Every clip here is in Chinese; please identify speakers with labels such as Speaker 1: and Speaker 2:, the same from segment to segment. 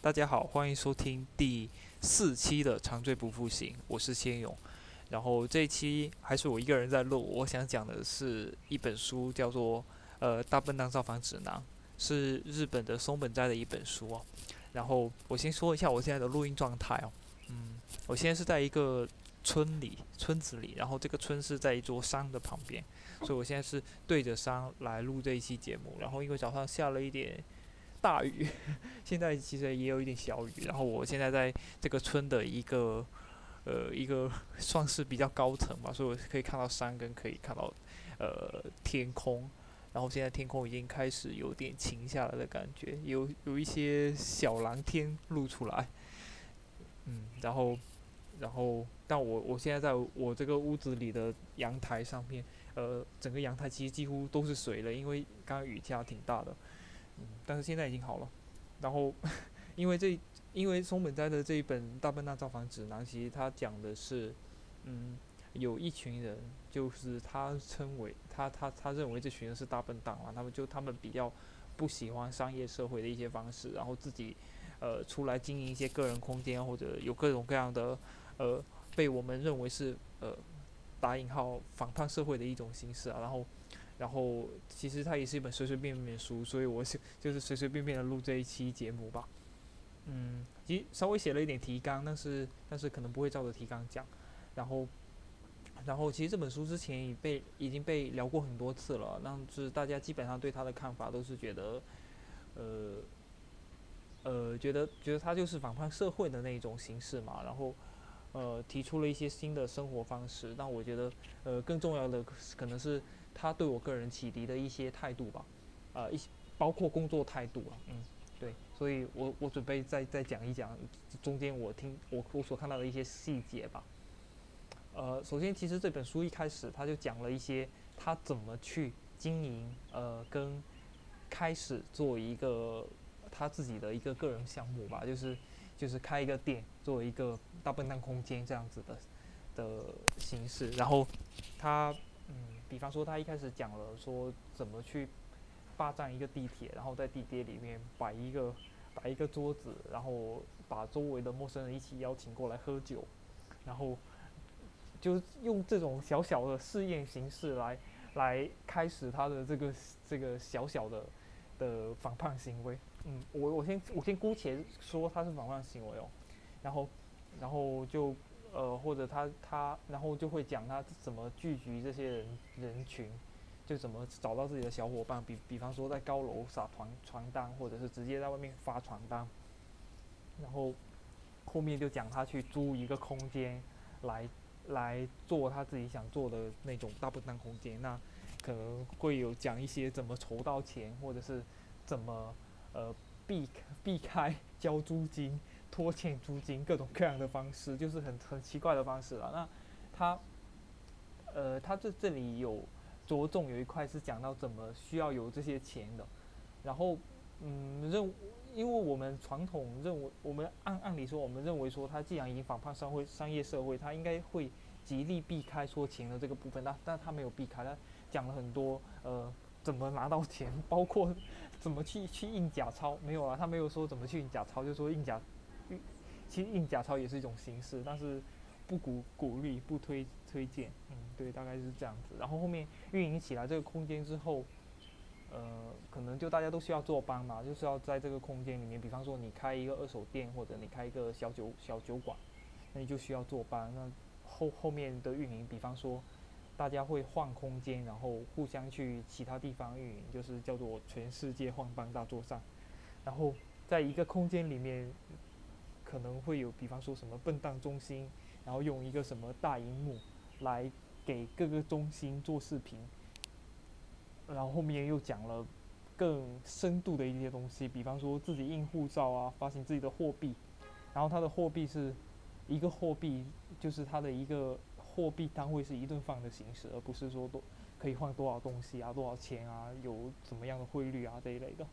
Speaker 1: 大家好，欢迎收听第四期的长醉不复醒，我是千勇。然后这一期还是我一个人在录，我想讲的是一本书，叫做《呃大笨蛋造访指南》，是日本的松本斋的一本书哦。然后我先说一下我现在的录音状态哦，嗯，我现在是在一个村里村子里，然后这个村是在一座山的旁边，所以我现在是对着山来录这一期节目。然后因为早上下了一点大雨，现在其实也有一点小雨，然后我现在在这个村的一个。呃，一个算是比较高层吧，所以我可以看到山跟可以看到呃天空，然后现在天空已经开始有点晴下来的感觉，有有一些小蓝天露出来，嗯，然后然后但我我现在在我这个屋子里的阳台上面，呃，整个阳台其实几乎都是水了，因为刚刚雨下挺大的，嗯，但是现在已经好了，然后 因为这。因为松本斋的这一本《大笨蛋造访指南》，其实他讲的是，嗯，有一群人，就是他称为他他他认为这群人是大笨蛋嘛，他们就他们比较不喜欢商业社会的一些方式，然后自己呃出来经营一些个人空间，或者有各种各样的呃被我们认为是呃打引号反叛社会的一种形式啊，然后然后其实它也是一本随随便便的书，所以我是就是随随便便的录这一期节目吧。嗯，其实稍微写了一点提纲，但是但是可能不会照着提纲讲。然后，然后其实这本书之前已被已经被聊过很多次了，那是大家基本上对他的看法都是觉得，呃，呃，觉得觉得他就是反叛社会的那一种形式嘛。然后，呃，提出了一些新的生活方式。但我觉得，呃，更重要的可能是他对我个人启迪的一些态度吧，呃，一些包括工作态度啊，嗯。对，所以我我准备再再讲一讲中间我听我我所看到的一些细节吧。呃，首先其实这本书一开始他就讲了一些他怎么去经营，呃，跟开始做一个他自己的一个个人项目吧，就是就是开一个店，作为一个大笨蛋空间这样子的的形式。然后他，比方说他一开始讲了说怎么去。霸占一个地铁，然后在地铁里面摆一个摆一个桌子，然后把周围的陌生人一起邀请过来喝酒，然后就用这种小小的试验形式来来开始他的这个这个小小的的反叛行为。嗯，我我先我先姑且说他是反叛行为哦，然后然后就呃或者他他然后就会讲他怎么聚集这些人人群。就怎么找到自己的小伙伴，比比方说在高楼撒传传单，或者是直接在外面发传单。然后后面就讲他去租一个空间，来来做他自己想做的那种大笨蛋空间。那可能会有讲一些怎么筹到钱，或者是怎么呃避避开 交租金、拖欠租金各种各样的方式，就是很很奇怪的方式了。那他呃他这这里有。着重有一块是讲到怎么需要有这些钱的，然后，嗯，认，因为我们传统认为，我们按按理说，我们认为说，他既然已经反叛商会商业社会，他应该会极力避开说钱的这个部分，但但他没有避开，他讲了很多，呃，怎么拿到钱，包括怎么去去印假钞，没有啊，他没有说怎么去印假钞，就说印假，其实印假钞也是一种形式，但是。不鼓鼓励，不推推荐，嗯，对，大概是这样子。然后后面运营起来这个空间之后，呃，可能就大家都需要坐班嘛，就是要在这个空间里面，比方说你开一个二手店，或者你开一个小酒小酒馆，那你就需要坐班。那后后面的运营，比方说大家会换空间，然后互相去其他地方运营，就是叫做全世界换班大作战。然后在一个空间里面，可能会有，比方说什么笨蛋中心。然后用一个什么大荧幕来给各个中心做视频，然后后面又讲了更深度的一些东西，比方说自己印护照啊，发行自己的货币，然后它的货币是一个货币，就是它的一个货币单位是一顿饭的形式，而不是说多可以换多少东西啊，多少钱啊，有怎么样的汇率啊这一类的。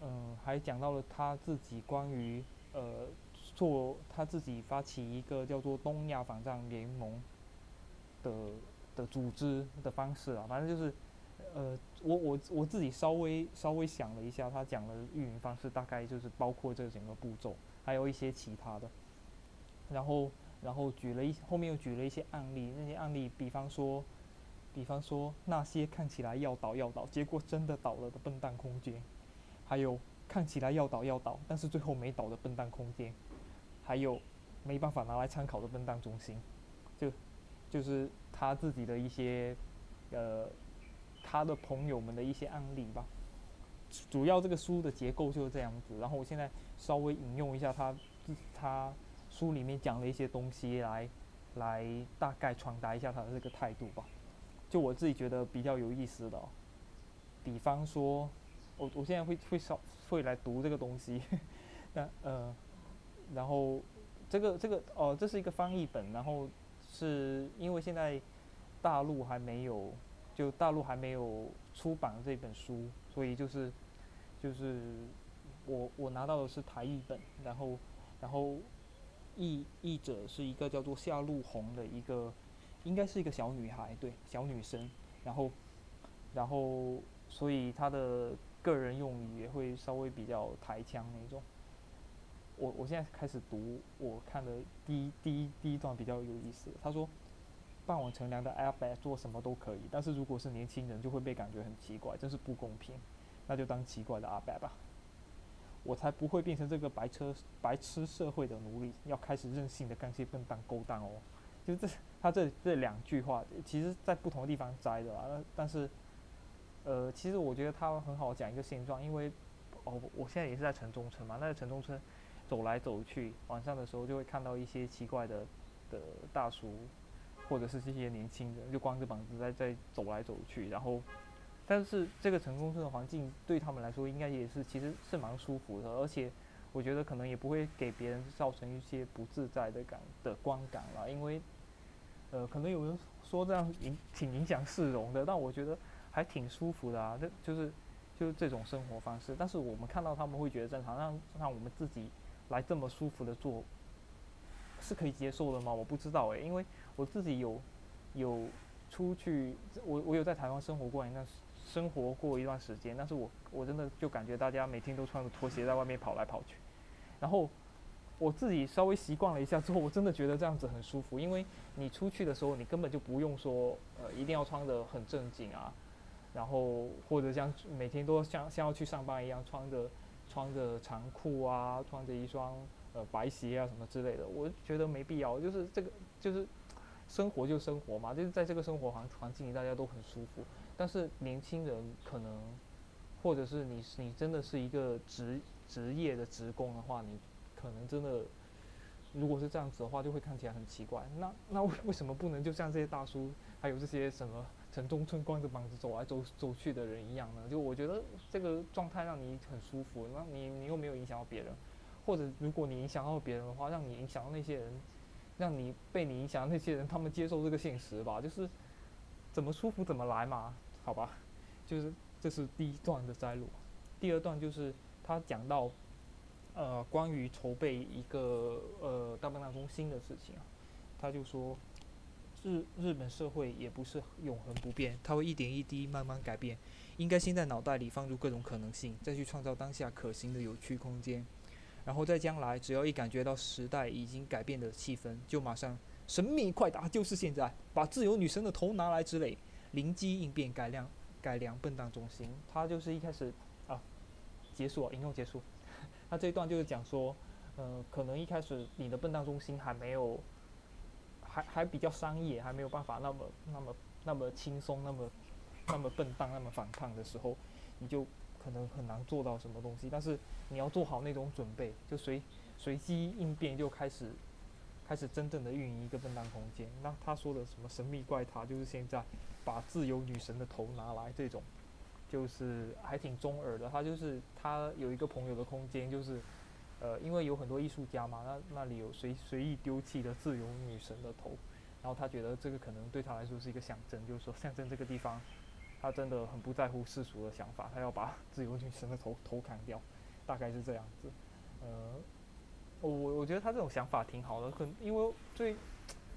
Speaker 1: 嗯，还讲到了他自己关于呃。做他自己发起一个叫做东亚反战联盟的的组织的方式啊，反正就是呃，我我我自己稍微稍微想了一下，他讲的运营方式大概就是包括这整个步骤，还有一些其他的。然后然后举了一后面又举了一些案例，那些案例，比方说，比方说那些看起来要倒要倒，结果真的倒了的笨蛋空间，还有看起来要倒要倒，但是最后没倒的笨蛋空间，还有没办法拿来参考的笨蛋中心，就就是他自己的一些呃。他的朋友们的一些案例吧，主要这个书的结构就是这样子。然后我现在稍微引用一下他他书里面讲的一些东西来来大概传达一下他的这个态度吧。就我自己觉得比较有意思的，比方说，我我现在会会稍会来读这个东西，那呃，然后这个这个哦，这是一个翻译本，然后是因为现在大陆还没有。就大陆还没有出版这本书，所以就是就是我我拿到的是台译本，然后然后译译者是一个叫做夏露红的一个，应该是一个小女孩，对，小女生，然后然后所以她的个人用语也会稍微比较抬腔那种。我我现在开始读，我看的第一第一第一段比较有意思，他说。傍晚乘凉的阿伯做什么都可以，但是如果是年轻人，就会被感觉很奇怪，真是不公平。那就当奇怪的阿伯吧，我才不会变成这个白车白痴社会的奴隶，要开始任性的干些笨蛋勾当哦。就这他这这两句话，其实在不同的地方摘的啦。但是，呃，其实我觉得他很好讲一个现状，因为哦，我现在也是在城中村嘛，那个城中村走来走去，晚上的时候就会看到一些奇怪的的大叔。或者是这些年轻人就光着膀子在在走来走去，然后，但是这个城中村的环境对他们来说应该也是其实是蛮舒服的，而且我觉得可能也不会给别人造成一些不自在的感的观感了，因为，呃，可能有人说这样影挺影响市容的，但我觉得还挺舒服的啊，这就是就是这种生活方式，但是我们看到他们会觉得正常，让让我们自己来这么舒服的做。是可以接受的吗？我不知道诶，因为我自己有有出去，我我有在台湾生活过一段生活过一段时间，但是我我真的就感觉大家每天都穿着拖鞋在外面跑来跑去，然后我自己稍微习惯了一下之后，我真的觉得这样子很舒服，因为你出去的时候，你根本就不用说呃一定要穿的很正经啊，然后或者像每天都像像要去上班一样穿着穿着长裤啊，穿着一双。呃，白鞋啊什么之类的，我觉得没必要。就是这个，就是生活就生活嘛，就是在这个生活环环境里，大家都很舒服。但是年轻人可能，或者是你你真的是一个职职业的职工的话，你可能真的，如果是这样子的话，就会看起来很奇怪。那那为为什么不能就像这些大叔，还有这些什么城中村光着膀子走来走走去的人一样呢？就我觉得这个状态让你很舒服，那你你又没有影响到别人。或者，如果你影响到别人的话，让你影响到那些人，让你被你影响那些人，他们接受这个现实吧，就是怎么舒服怎么来嘛，好吧？就是这是第一段的摘录，第二段就是他讲到，呃，关于筹备一个呃大笨蛋中心的事情啊，他就说，日日本社会也不是永恒不变，它会一点一滴慢慢改变，应该先在脑袋里放入各种可能性，再去创造当下可行的有趣空间。然后在将来，只要一感觉到时代已经改变的气氛，就马上神秘快答，就是现在，把自由女神的头拿来之类，灵机应变改良改良笨蛋中心。他就是一开始啊，结束引用结束。他这一段就是讲说，呃，可能一开始你的笨蛋中心还没有，还还比较商业，还没有办法那么那么那么轻松，那么那么笨蛋，那么反抗的时候，你就。可能很难做到什么东西，但是你要做好那种准备，就随随机应变，就开始开始真正的运营一个笨蛋空间。那他说的什么神秘怪塔，就是现在把自由女神的头拿来这种，就是还挺中耳的。他就是他有一个朋友的空间，就是呃，因为有很多艺术家嘛，那那里有随随意丢弃的自由女神的头，然后他觉得这个可能对他来说是一个象征，就是说象征这个地方。他真的很不在乎世俗的想法，他要把 自由女神的头头砍掉，大概是这样子。呃，我我觉得他这种想法挺好的，可因为对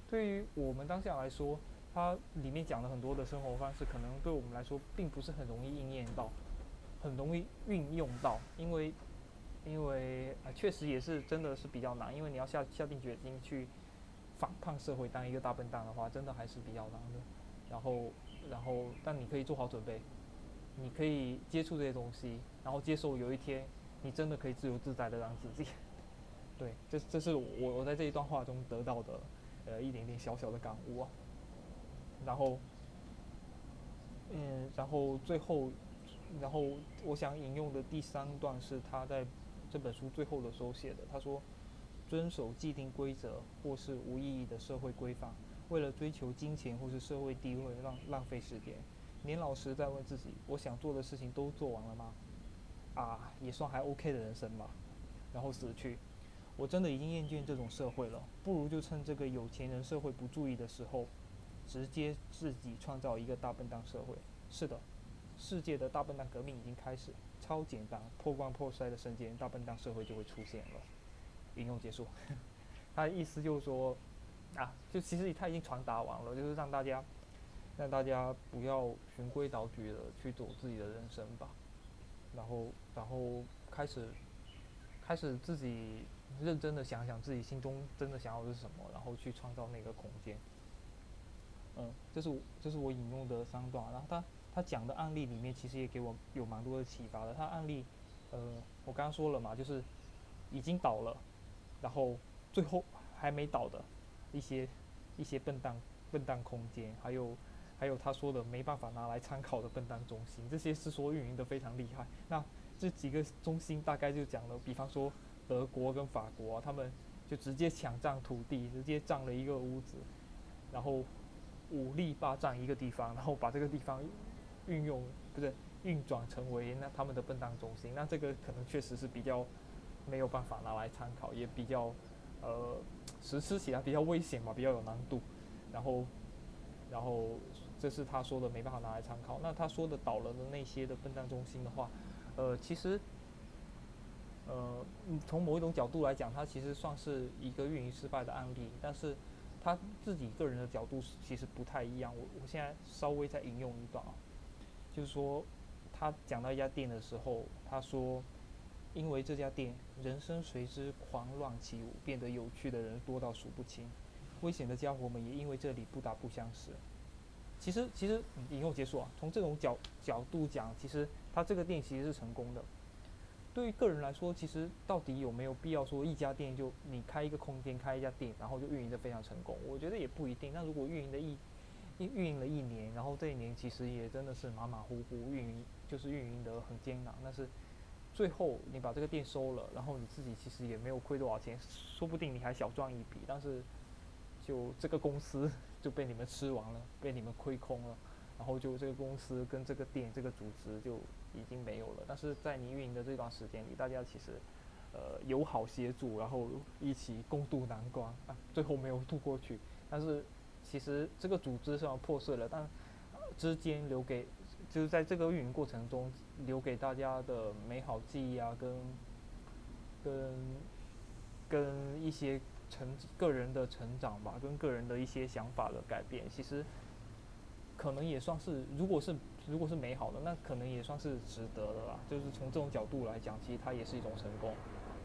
Speaker 1: 对于我们当下来说，它里面讲了很多的生活方式，可能对我们来说并不是很容易应验到，很容易运用到，因为因为啊，确实也是真的是比较难，因为你要下下定决心去反抗社会，当一个大笨蛋的话，真的还是比较难的。然后然后，但你可以做好准备，你可以接触这些东西，然后接受有一天你真的可以自由自在的让自己。对，这这是我我在这一段话中得到的呃一点点小小的感悟啊。然后，嗯，然后最后，然后我想引用的第三段是他在这本书最后的时候写的。他说：“遵守既定规则或是无意义的社会规范，为了追求金钱或是社会地位，浪浪费时间。年老时再问自己，我想做的事情都做完了吗？啊，也算还 OK 的人生吧。然后死去。我真的已经厌倦这种社会了，不如就趁这个有钱人社会不注意的时候。”直接自己创造一个大笨蛋社会。是的，世界的大笨蛋革命已经开始，超简单，破罐破摔的瞬间，大笨蛋社会就会出现了。引用结束。他的意思就是说，啊，就其实他已经传达完了，就是让大家，让大家不要循规蹈矩的去走自己的人生吧。然后，然后开始，开始自己认真的想想自己心中真的想要的是什么，然后去创造那个空间。嗯，这是我这是我引用的三段，然后他他讲的案例里面其实也给我有蛮多的启发的。他案例，呃，我刚刚说了嘛，就是已经倒了，然后最后还没倒的一些一些笨蛋笨蛋空间，还有还有他说的没办法拿来参考的笨蛋中心，这些是说运营的非常厉害。那这几个中心大概就讲了，比方说德国跟法国，他们就直接抢占土地，直接占了一个屋子，然后。武力霸占一个地方，然后把这个地方运用不是运转成为那他们的笨蛋中心，那这个可能确实是比较没有办法拿来参考，也比较呃实施起来比较危险嘛，比较有难度。然后然后这是他说的没办法拿来参考。那他说的倒了的那些的笨蛋中心的话，呃，其实呃从某一种角度来讲，它其实算是一个运营失败的案例，但是。他自己个人的角度其实不太一样，我我现在稍微再引用一段啊，就是说他讲到一家店的时候，他说，因为这家店人生随之狂乱起舞，变得有趣的人多到数不清，危险的家伙们也因为这里不打不相识。其实其实引用结束啊，从这种角角度讲，其实他这个店其实是成功的。对于个人来说，其实到底有没有必要说一家店就你开一个空间开一家店，然后就运营的非常成功？我觉得也不一定。那如果运营的一运运营了一年，然后这一年其实也真的是马马虎虎，运营就是运营的很艰难，但是最后你把这个店收了，然后你自己其实也没有亏多少钱，说不定你还小赚一笔，但是就这个公司 就被你们吃完了，被你们亏空了。然后就这个公司跟这个店这个组织就已经没有了。但是在你运营的这段时间里，大家其实呃友好协助，然后一起共度难关啊，最后没有渡过去。但是其实这个组织虽然破碎了，但之间留给就是在这个运营过程中留给大家的美好记忆啊，跟跟跟一些成个人的成长吧，跟个人的一些想法的改变，其实。可能也算是，如果是如果是美好的，那可能也算是值得的啦。就是从这种角度来讲，其实它也是一种成功，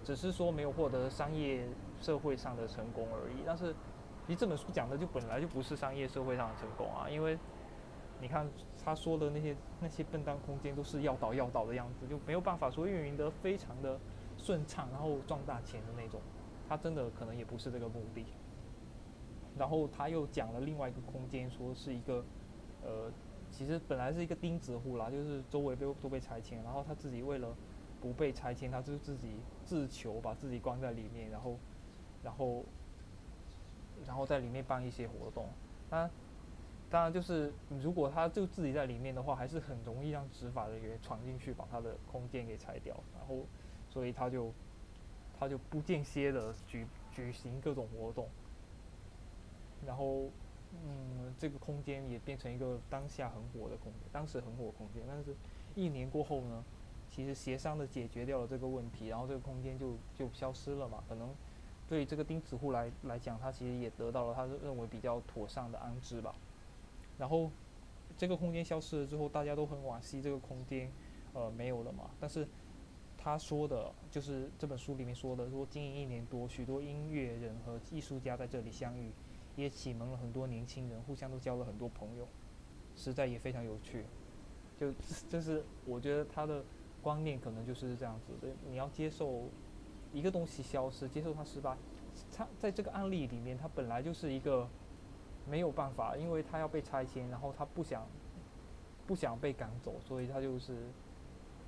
Speaker 1: 只是说没有获得商业社会上的成功而已。但是，其实这本书讲的就本来就不是商业社会上的成功啊，因为你看他说的那些那些笨蛋空间都是要倒要倒的样子，就没有办法说运营的非常的顺畅，然后赚大钱的那种。他真的可能也不是这个目的。然后他又讲了另外一个空间，说是一个。呃，其实本来是一个钉子户啦，就是周围都都被拆迁，然后他自己为了不被拆迁，他就自己自求，把自己关在里面，然后，然后，然后在里面办一些活动。那当然就是，如果他就自己在里面的话，还是很容易让执法人员闯进去把他的空间给拆掉，然后，所以他就他就不间歇的举举行各种活动，然后。嗯，这个空间也变成一个当下很火的空间，当时很火空间。但是，一年过后呢，其实协商的解决掉了这个问题，然后这个空间就就消失了嘛。可能对这个钉子户来来讲，他其实也得到了他认为比较妥善的安置吧。然后这个空间消失了之后，大家都很惋惜这个空间呃没有了嘛。但是他说的就是这本书里面说的，说经营一年多，许多音乐人和艺术家在这里相遇，也启蒙了很多年轻人，互相都交了很多朋友，实在也非常有趣。就 就是我觉得他的观念可能就是这样子的，你要接受一个东西消失，接受它失败。他在这个案例里面，他本来就是一个没有办法，因为他要被拆迁，然后他不想不想被赶走，所以他就是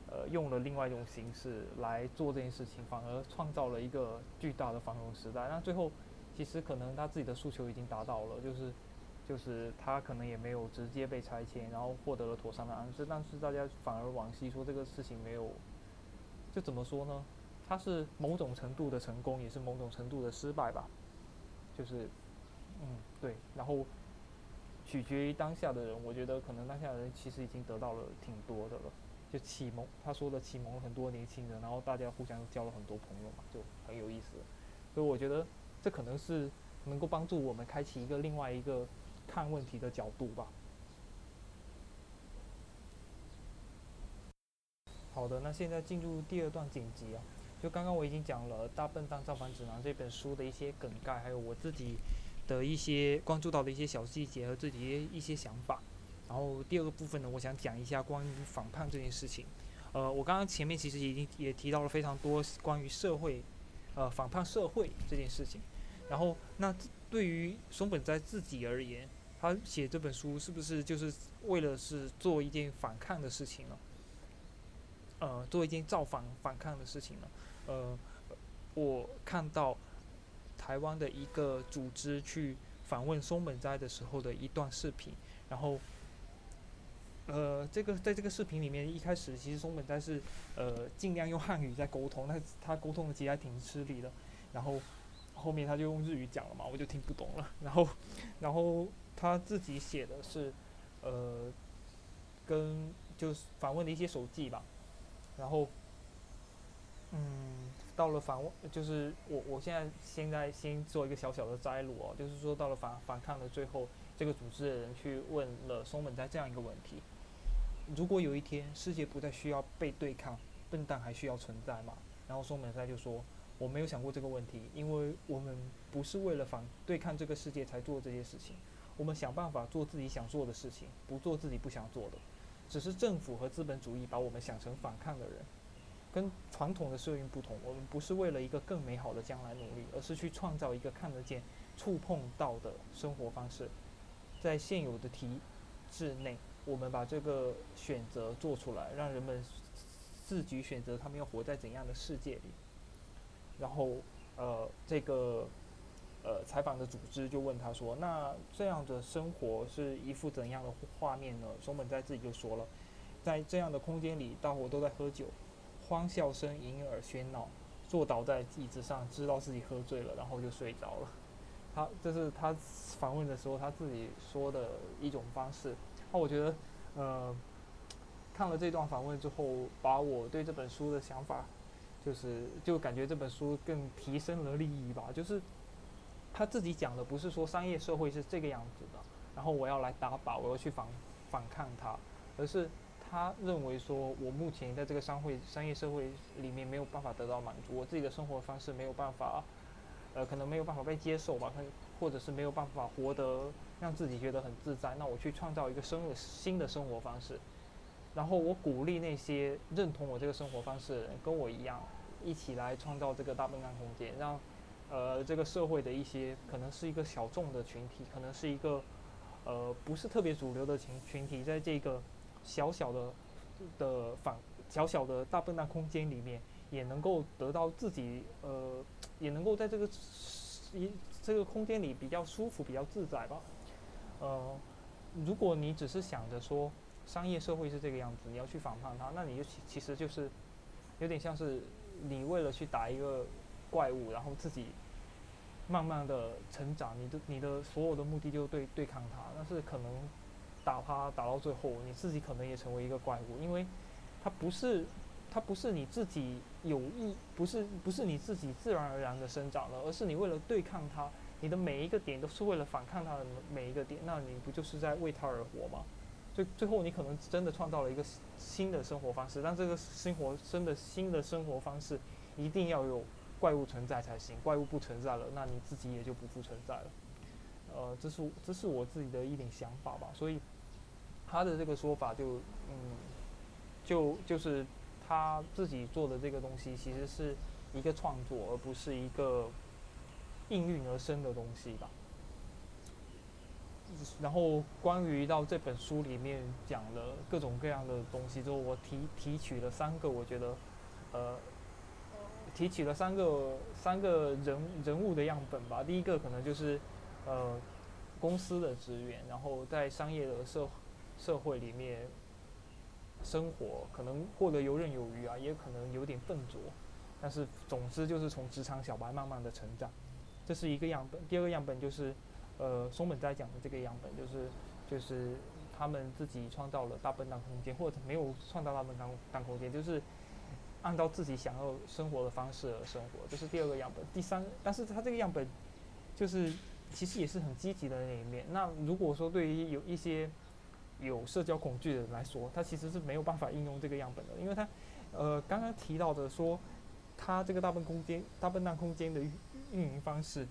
Speaker 1: 呃用了另外一种形式来做这件事情，反而创造了一个巨大的繁荣时代。那最后其实可能他自己的诉求已经达到了，就是就是他可能也没有直接被拆迁，然后获得了妥善的安置，但是大家反而惋惜说这个事情没有，就怎么说呢？它是某种程度的成功，也是某种程度的失败吧，就是，嗯，对，然后取决于当下的人，我觉得可能当下的人其实已经得到了挺多的了，就启蒙，他说的启蒙了很多年轻人，然后大家互相交了很多朋友嘛，就很有意思，所以我觉得这可能是能够帮助我们开启一个另外一个看问题的角度吧。好的，那现在进入第二段剪辑啊。就刚刚我已经讲了《大笨蛋造反指南》这本书的一些梗概，还有我自己的一些关注到的一些小细节和自己一些想法。然后第二个部分呢，我想讲一下关于反叛这件事情。呃，我刚刚前面其实已经也提到了非常多关于社会，呃，反叛社会这件事情。然后，那对于松本哉自己而言，他写这本书是不是就是为了是做一件反抗的事情呢？呃，做一件造反反抗的事情呢？呃，我看到台湾的一个组织去访问松本斋的时候的一段视频，然后，呃，这个在这个视频里面，一开始其实松本斋是呃尽量用汉语在沟通，那他沟通的其实还挺吃力的，然后后面他就用日语讲了嘛，我就听不懂了，然后，然后他自己写的是呃跟就是访问的一些手记吧，然后。嗯，到了反，就是我我现在现在先做一个小小的摘录哦，就是说到了反反抗的最后，这个组织的人去问了松本在这样一个问题：如果有一天世界不再需要被对抗，笨蛋还需要存在吗？然后松本在就说：我没有想过这个问题，因为我们不是为了反对抗这个世界才做这些事情，我们想办法做自己想做的事情，不做自己不想做的，只是政府和资本主义把我们想成反抗的人。跟传统的社运不同，我们不是为了一个更美好的将来努力，而是去创造一个看得见、触碰到的生活方式。在现有的体制内，我们把这个选择做出来，让人们自己选择他们要活在怎样的世界里。然后，呃，这个呃采访的组织就问他说：“那这样的生活是一幅怎样的画面呢？”松本在自己就说了：“在这样的空间里，大伙都在喝酒。”欢笑声隐耳喧闹，坐倒在椅子上，知道自己喝醉了，然后就睡着了。他这是他访问的时候他自己说的一种方式。那我觉得，呃，看了这段访问之后，把我对这本书的想法，就是就感觉这本书更提升了利益吧。就是他自己讲的，不是说商业社会是这个样子的，然后我要来打靶，我要去反反抗它，而是。他认为说，我目前在这个商会、商业社会里面没有办法得到满足，我自己的生活方式没有办法，呃，可能没有办法被接受吧，或者是没有办法活得让自己觉得很自在。那我去创造一个生新的生活方式，然后我鼓励那些认同我这个生活方式的人跟我一样，一起来创造这个大笨蛋空间，让呃这个社会的一些可能是一个小众的群体，可能是一个呃不是特别主流的群群体，在这个。小小的的反小小的大笨蛋空间里面，也能够得到自己呃，也能够在这个一这个空间里比较舒服、比较自在吧。呃，如果你只是想着说商业社会是这个样子，你要去反抗它，那你就其其实就是有点像是你为了去打一个怪物，然后自己慢慢的成长，你的你的所有的目的就对对抗它，但是可能。打他打到最后，你自己可能也成为一个怪物，因为，它不是，它不是你自己有意，不是不是你自己自然而然的生长的，而是你为了对抗它，你的每一个点都是为了反抗他的每一个点，那你不就是在为他而活吗？最最后你可能真的创造了一个新的生活方式，但这个生活真的新的生活方式一定要有怪物存在才行，怪物不存在了，那你自己也就不复存在了。呃，这是这是我自己的一点想法吧，所以他的这个说法就嗯，就就是他自己做的这个东西其实是一个创作，而不是一个。应运而生的东西吧。然后关于到这本书里面讲了各种各样的东西之后，我提提取了三个，我觉得，呃，提取了三个三个人人物的样本吧。第一个可能就是，呃，公司的职员，然后在商业的社社会里面生活，可能过得游刃有余啊，也可能有点笨拙，但是总之就是从职场小白慢慢的成长。这是一个样本，第二个样本就是，呃，松本在讲的这个样本，就是就是他们自己创造了大笨蛋空间，或者没有创造大笨蛋蛋空间，就是按照自己想要生活的方式而生活。这是第二个样本，第三，但是他这个样本就是其实也是很积极的那一面。那如果说对于有一些有社交恐惧的人来说，他其实是没有办法应用这个样本的，因为他呃刚刚提到的说，他这个大笨空间大笨蛋空间的。运营方式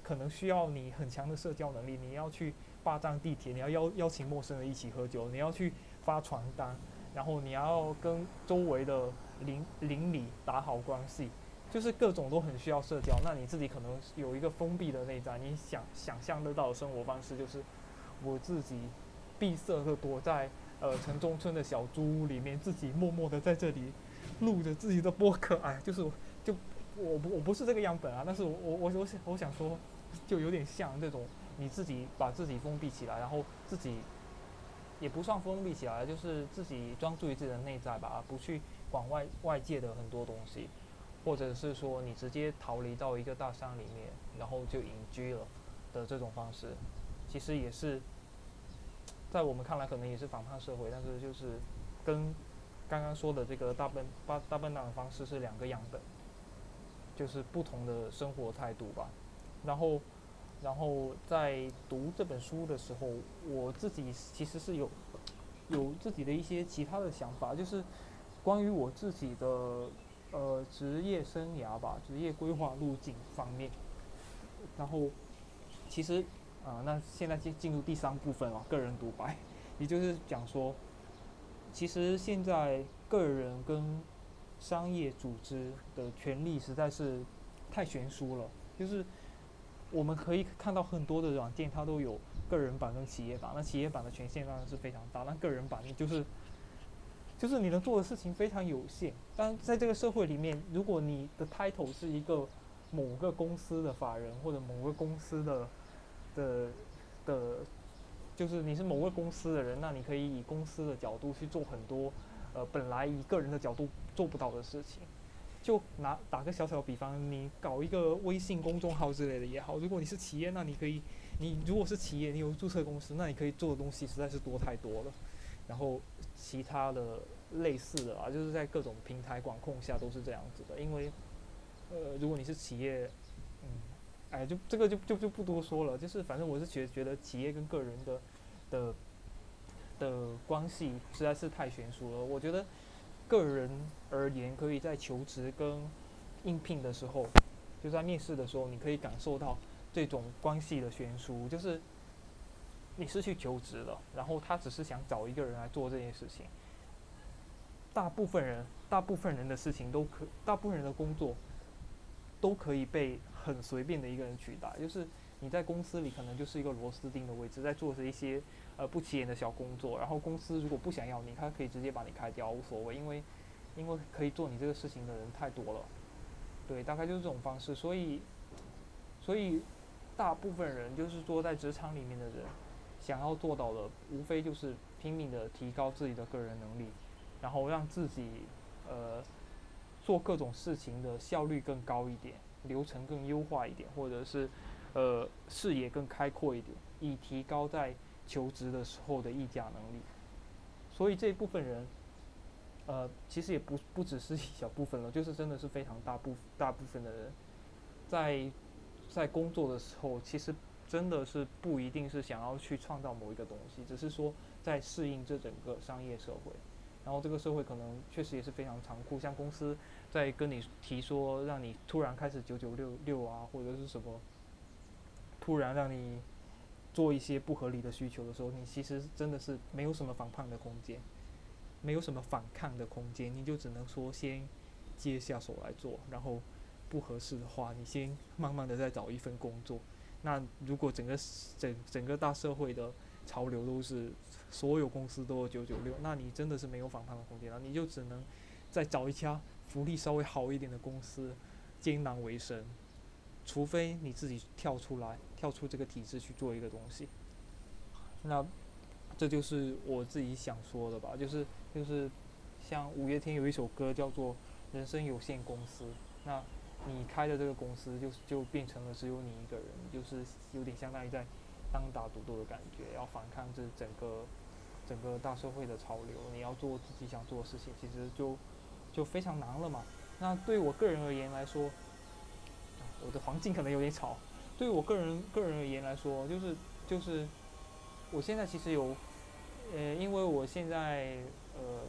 Speaker 1: 可能需要你很强的社交能力，你要去霸占地铁，你要邀邀请陌生人一起喝酒，你要去发传单，然后你要跟周围的邻邻里打好关系，就是各种都很需要社交。那你自己可能有一个封闭的内在，你想想象得到的生活方式就是我自己闭塞的躲在呃城中村的小猪屋里面，自己默默的在这里录着自己的播客，哎，就是就。我不我不是这个样本啊，但是我我我我想我想说，就有点像这种你自己把自己封闭起来，然后自己也不算封闭起来，就是自己专注于自己的内在吧，不去管外外界的很多东西，或者是说你直接逃离到一个大山里面，然后就隐居了的这种方式，其实也是在我们看来可能也是反叛社会，但是就是跟刚刚说的这个大笨大大笨蛋的方式是两个样本。就是不同的生活态度吧，然后，然后在读这本书的时候，我自己其实是有有自己的一些其他的想法，就是关于我自己的呃职业生涯吧，职业规划路径方面。然后，其实啊，那现在进进入第三部分了，个人独白，也就是讲说，其实现在个人跟商业组织的权利实在是太悬殊了，就是我们可以看到很多的软件，它都有个人版跟企业版。那企业版的权限当然是非常大，那个人版就是就是你能做的事情非常有限。但在这个社会里面，如果你的 title 是一个某个公司的法人或者某个公司的的的，就是你是某个公司的人，那你可以以公司的角度去做很多。呃，本来以个人的角度做不到的事情，就拿打个小小的比方，你搞一个微信公众号之类的也好。如果你是企业，那你可以，你如果是企业，你有注册公司，那你可以做的东西实在是多太多了。然后其他的类似的啊，就是在各种平台管控下都是这样子的。因为，呃，如果你是企业，嗯，哎，就这个就就就不多说了。就是反正我是觉觉得企业跟个人的的。的关系实在是太悬殊了。我觉得个人而言，可以在求职跟应聘的时候，就在面试的时候，你可以感受到这种关系的悬殊。就是你是去求职了，然后他只是想找一个人来做这件事情。大部分人，大部分人的事情都可，大部分人的工作都可以被很随便的一个人取代。就是你在公司里可能就是一个螺丝钉的位置，在做着一些。呃，不起眼的小工作，然后公司如果不想要你，他可以直接把你开掉，无所谓，因为，因为可以做你这个事情的人太多了，对，大概就是这种方式，所以，所以，大部分人就是说在职场里面的人，想要做到的，无非就是拼命的提高自己的个人能力，然后让自己，呃，做各种事情的效率更高一点，流程更优化一点，或者是，呃，视野更开阔一点，以提高在。求职的时候的议价能力，所以这一部分人，呃，其实也不不只是一小部分了，就是真的是非常大部大部分的人，在在工作的时候，其实真的是不一定是想要去创造某一个东西，只是说在适应这整个商业社会。然后这个社会可能确实也是非常残酷，像公司在跟你提说让你突然开始九九六六啊，或者是什么，突然让你做一些不合理的需求的时候，你其实真的是没有什么反抗的空间，没有什么反抗的空间，你就只能说先接下手来做，然后不合适的话，你先慢慢的再找一份工作。那如果整个整整个大社会的潮流都是所有公司都有九九六，那你真的是没有反抗的空间了，你就只能再找一家福利稍微好一点的公司，艰难为生，除非你自己跳出来，跳出这个体制去做一个东西。那这就是我自己想说的吧，就是就是像五月天有一首歌叫做《人生有限公司》，那你开的这个公司就是就变成了只有你一个人，就是有点相当于在。单打独斗的感觉，要反抗这整个整个大社会的潮流，你要做自己想做的事情，其实就就非常难了嘛。那对我个人而言来说，我的环境可能有点吵。对我个人个人而言来说，就是就是我现在其实有，呃，因为我现在呃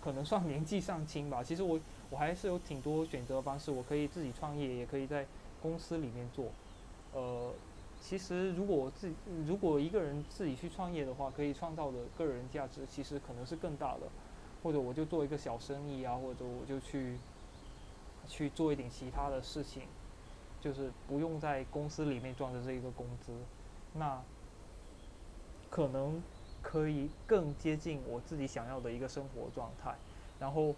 Speaker 1: 可能算年纪尚轻吧，其实我我还是有挺多选择方式，我可以自己创业，也可以在公司里面做，呃。其实，如果我自如果一个人自己去创业的话，可以创造的个人价值其实可能是更大的。或者我就做一个小生意啊，或者我就去去做一点其他的事情，就是不用在公司里面赚的这一个工资，那可能可以更接近我自己想要的一个生活状态。然后，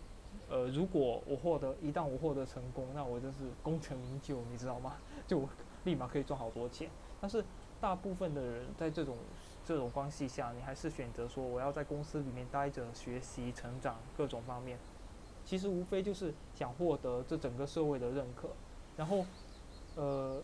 Speaker 1: 呃，如果我获得一旦我获得成功，那我就是功成名就，你知道吗？就立马可以赚好多钱。但是大部分的人在这种这种关系下，你还是选择说我要在公司里面待着学习成长各种方面，其实无非就是想获得这整个社会的认可。然后，呃，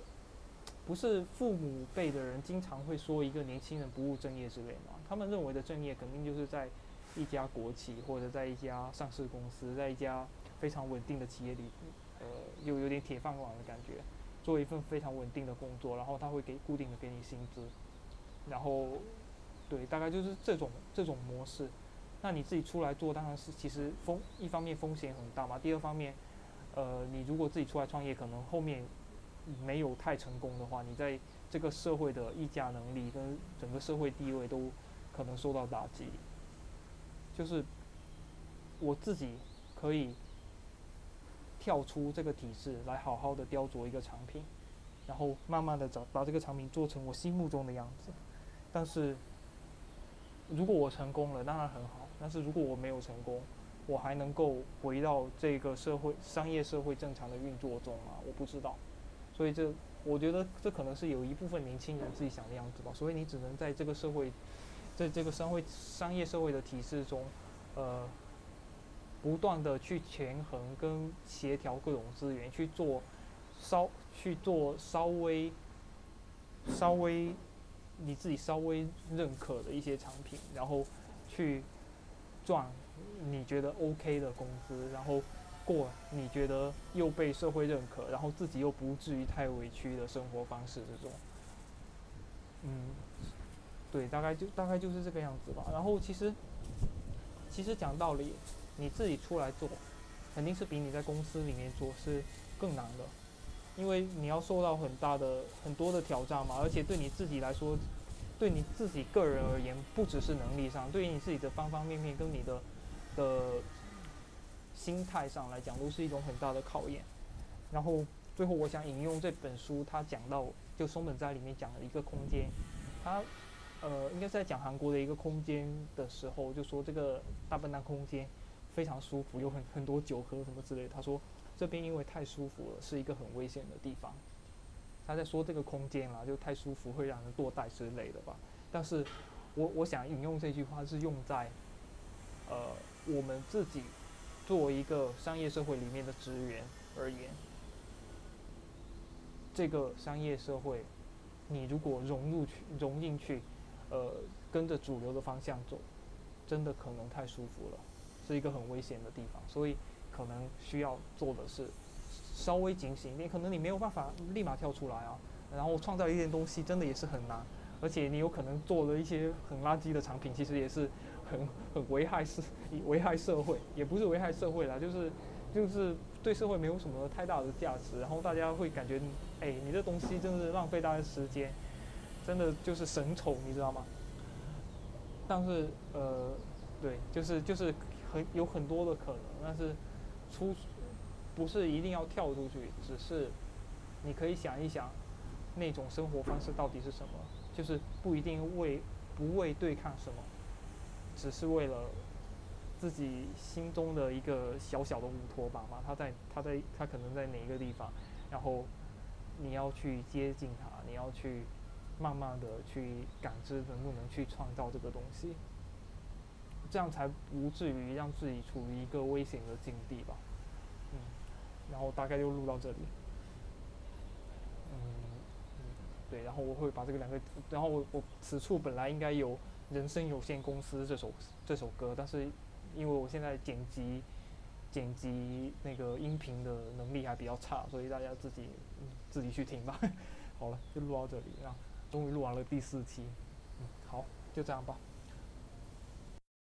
Speaker 1: 不是父母辈的人经常会说一个年轻人不务正业之类嘛？他们认为的正业肯定就是在一家国企或者在一家上市公司，在一家非常稳定的企业里，呃，又有点铁饭碗的感觉。做一份非常稳定的工作，然后他会给固定的给你薪资，然后，对，大概就是这种这种模式。那你自己出来做，当然是其实风一方面风险很大嘛，第二方面，呃，你如果自己出来创业，可能后面没有太成功的话，你在这个社会的议价能力跟整个社会地位都可能受到打击。就是我自己可以。跳出这个体制来好好的雕琢一个产品，然后慢慢的找把这个产品做成我心目中的样子。但是，如果我成功了，当然很好。但是如果我没有成功，我还能够回到这个社会商业社会正常的运作中吗？我不知道。所以这我觉得这可能是有一部分年轻人自己想的样子吧。所以你只能在这个社会，在这个商会商业社会的体制中，呃。不断的去权衡跟协调各种资源，去做稍去做稍微稍微你自己稍微认可的一些产品，然后去赚你觉得 OK 的工资，然后过你觉得又被社会认可，然后自己又不至于太委屈的生活方式这种。嗯，对，大概就大概就是这个样子吧。然后其实其实讲道理。你自己出来做，肯定是比你在公司里面做是更难的，因为你要受到很大的很多的挑战嘛，而且对你自己来说，对你自己个人而言，不只是能力上，对于你自己的方方面面跟你的的心态上来讲，都是一种很大的考验。然后最后，我想引用这本书，他讲到就松本在里面讲了一个空间，他。呃，应该是在讲韩国的一个空间的时候，就说这个大笨蛋空间。非常舒服，有很很多酒喝什么之类。他说这边因为太舒服了，是一个很危险的地方。他在说这个空间啦，就太舒服会让人堕代之类的吧。但是我我想引用这句话是用在呃我们自己作为一个商业社会里面的职员而言，这个商业社会，你如果融入去融进去，呃跟着主流的方向走，真的可能太舒服了。是一个很危险的地方，所以可能需要做的是稍微警醒一点，可能你没有办法立马跳出来啊，然后创造一件东西，真的也是很难，而且你有可能做了一些很垃圾的产品，其实也是很很危害社危害社会，也不是危害社会啦，就是就是对社会没有什么太大的价值，然后大家会感觉，哎，你这东西真的是浪费大家时间，真的就是神丑，你知道吗？但是呃，对，就是就是很有很多的可能，但是出。不是一定要跳出去，只是你可以想一想，那种生活方式到底是什么？就是不一定为不为对抗什么，只是为了自己心中的一个小小的乌托邦嘛。他在他在他可能在哪一个地方，然后你要去接近他，你要去慢慢的去感知能不能去创造这个东西，这样才不至于让自己处于一个危险的境地吧。嗯然后大概就录到这里，嗯嗯，对，然后我会把这个两个，然后我我此处本来应该有人生有限公司这首这首歌，但是因为我现在剪辑剪辑那个音频的能力还比较差，所以大家自己自己去听吧。好了，就录到这里，然后终于录完了第四期，嗯，好，就这样吧。